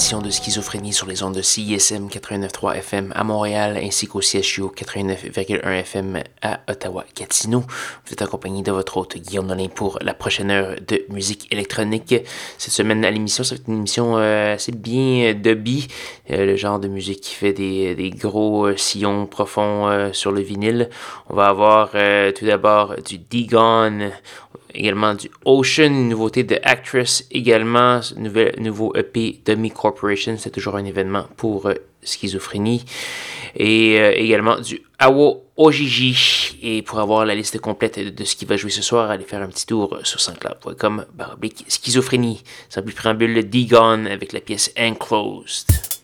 Édition de Schizophrénie sur les ondes de CISM 89.3 FM à Montréal ainsi qu'au CHU 89.1 FM à Ottawa-Gatineau. Vous êtes accompagné de votre hôte Guillaume Nolin pour la prochaine heure de musique électronique. Cette semaine à l'émission, c'est une émission euh, assez bien dubby, euh, le genre de musique qui fait des, gros euh, sillons profonds sur le vinyle. On va avoir tout d'abord du D-Gone, également du Ocean, une nouveauté de Actress, également nouvel, nouveau EP Dummy Corporation, c'est toujours un événement pour euh, schizophrénie, et euh, également du Awo Ojiji. Et pour avoir la liste complète de, ce qui va jouer ce soir, allez faire un petit tour sur sanscloud.com baroblique schizophrénie. Sans plus préambule, D-Gone avec la pièce Enclosed.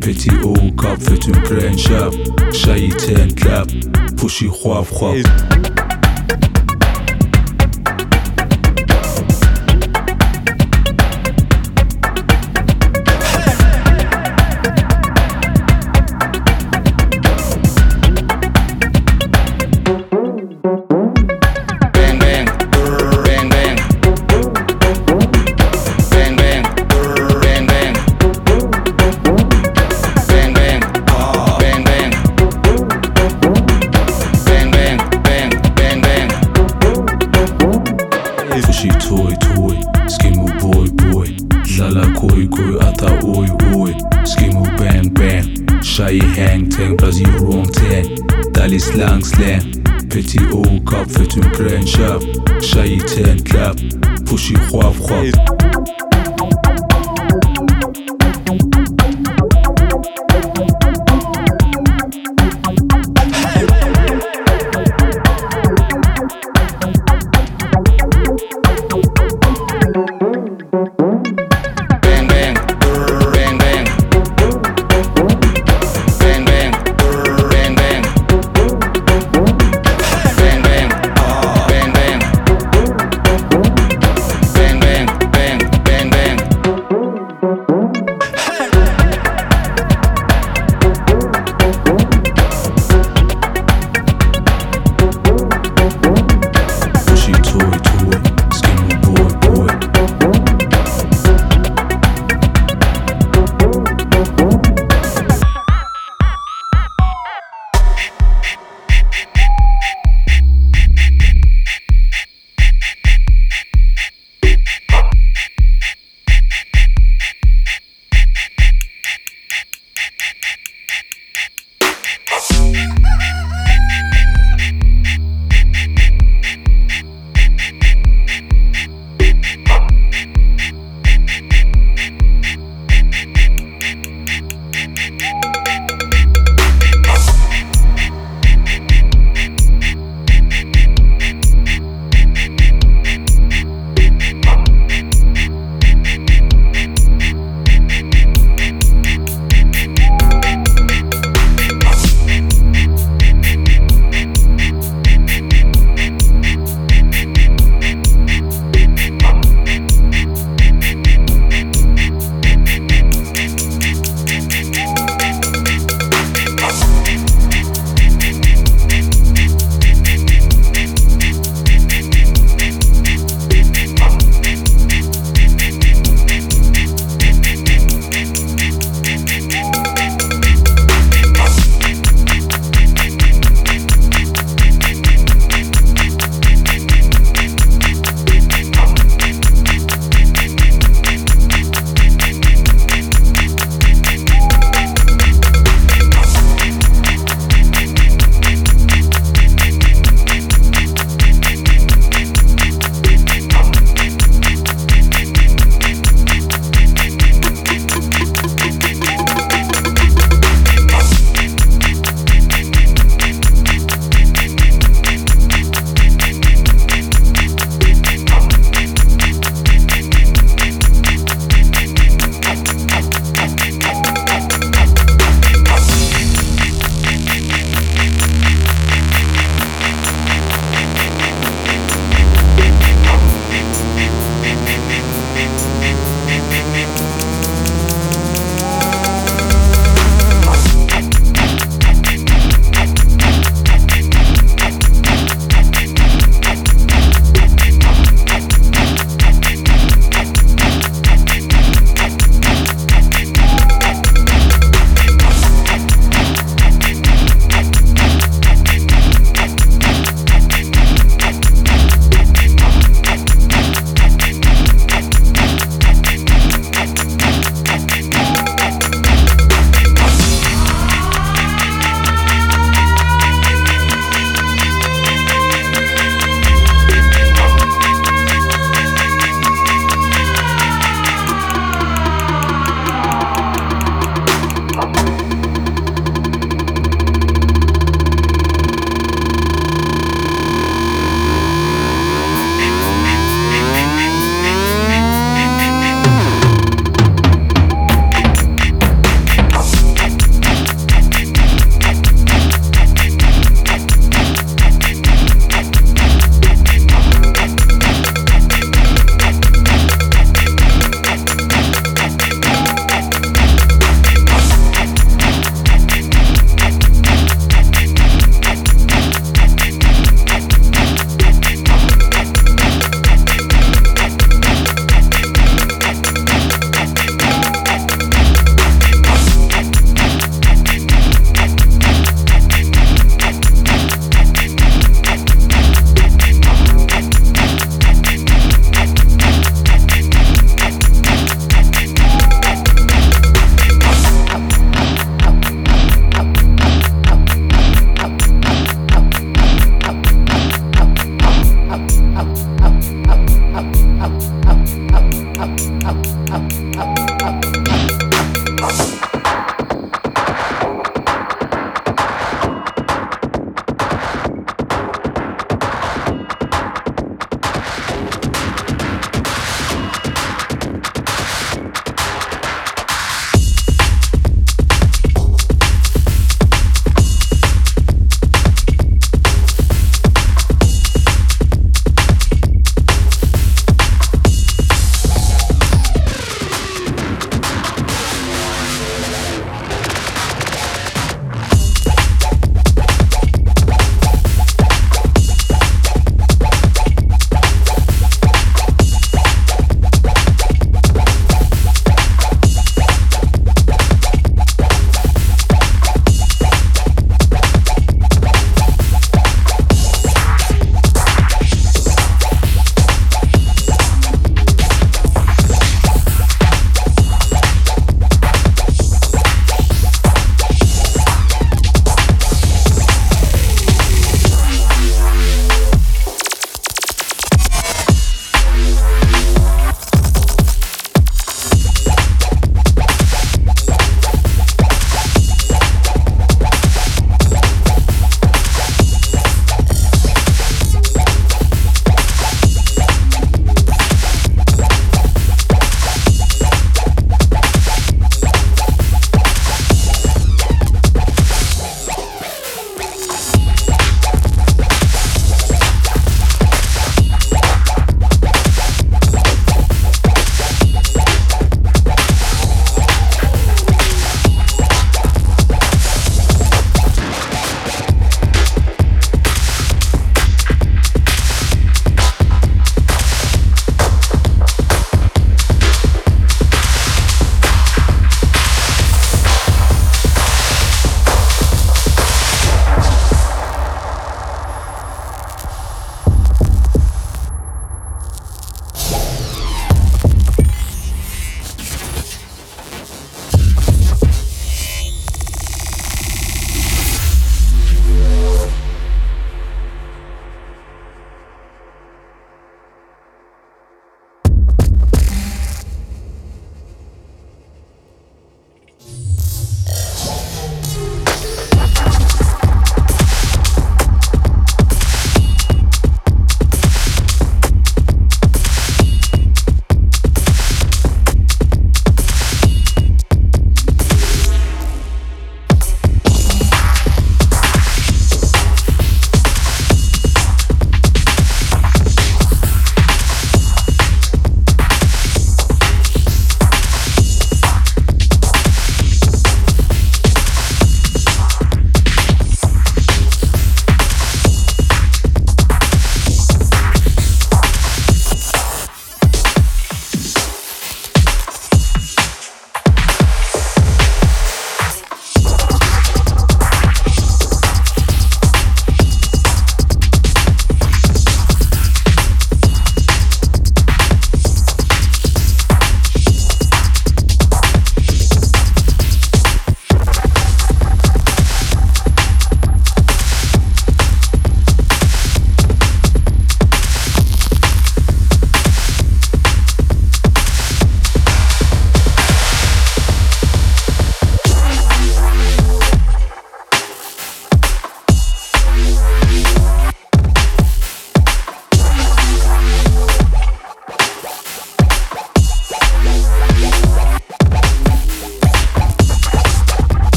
Petit haut cap, faites une pleine chape. Chaïté and clap. Pushy, roi, roi. fun.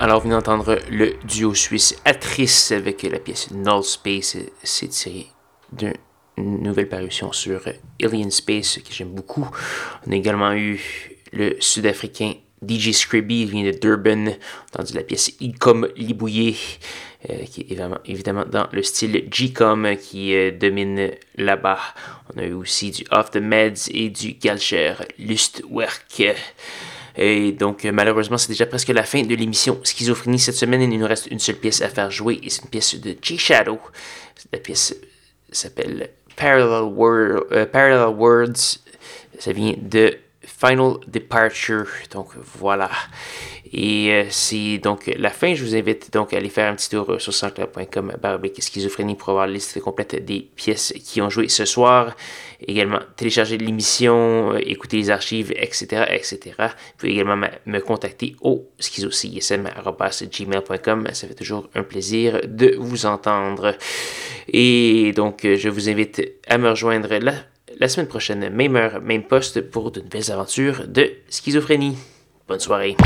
Alors, vous venez d'entendre le duo suisse Atrice avec la pièce Null Space. C'est tiré d'une nouvelle parution sur Alien Space que j'aime beaucoup. On a également eu le sud-africain DJ Scribby, il vient de Durban. Entendu la pièce Icom Libouillé, euh, qui est évidemment, évidemment, dans le style G-Com qui euh, domine là-bas. On a eu aussi du Off the Meds et du Galcher Lustwerk. Et donc, euh, malheureusement, c'est déjà presque la fin de l'émission Schizophrénie cette semaine. Il nous reste une seule pièce à faire jouer et c'est une pièce de G-Shadow. La pièce s'appelle Parallel, Wor- euh, Parallel Words. Ça vient de Final Departure. Donc, voilà. Et euh, c'est donc la fin. Je vous invite donc à aller faire un petit tour euh, sur sanscloud.com baroblique schizophrénie pour avoir la liste complète des pièces qui ont joué ce soir. Également, télécharger l'émission, euh, écouter les archives, etc., etc. Vous pouvez également me contacter au schizocism.gmail.com. Ça fait toujours un plaisir de vous entendre. Et donc, je vous invite à me rejoindre la, la semaine prochaine, même heure, même poste, pour de nouvelles aventures de schizophrénie. Bonne soirée.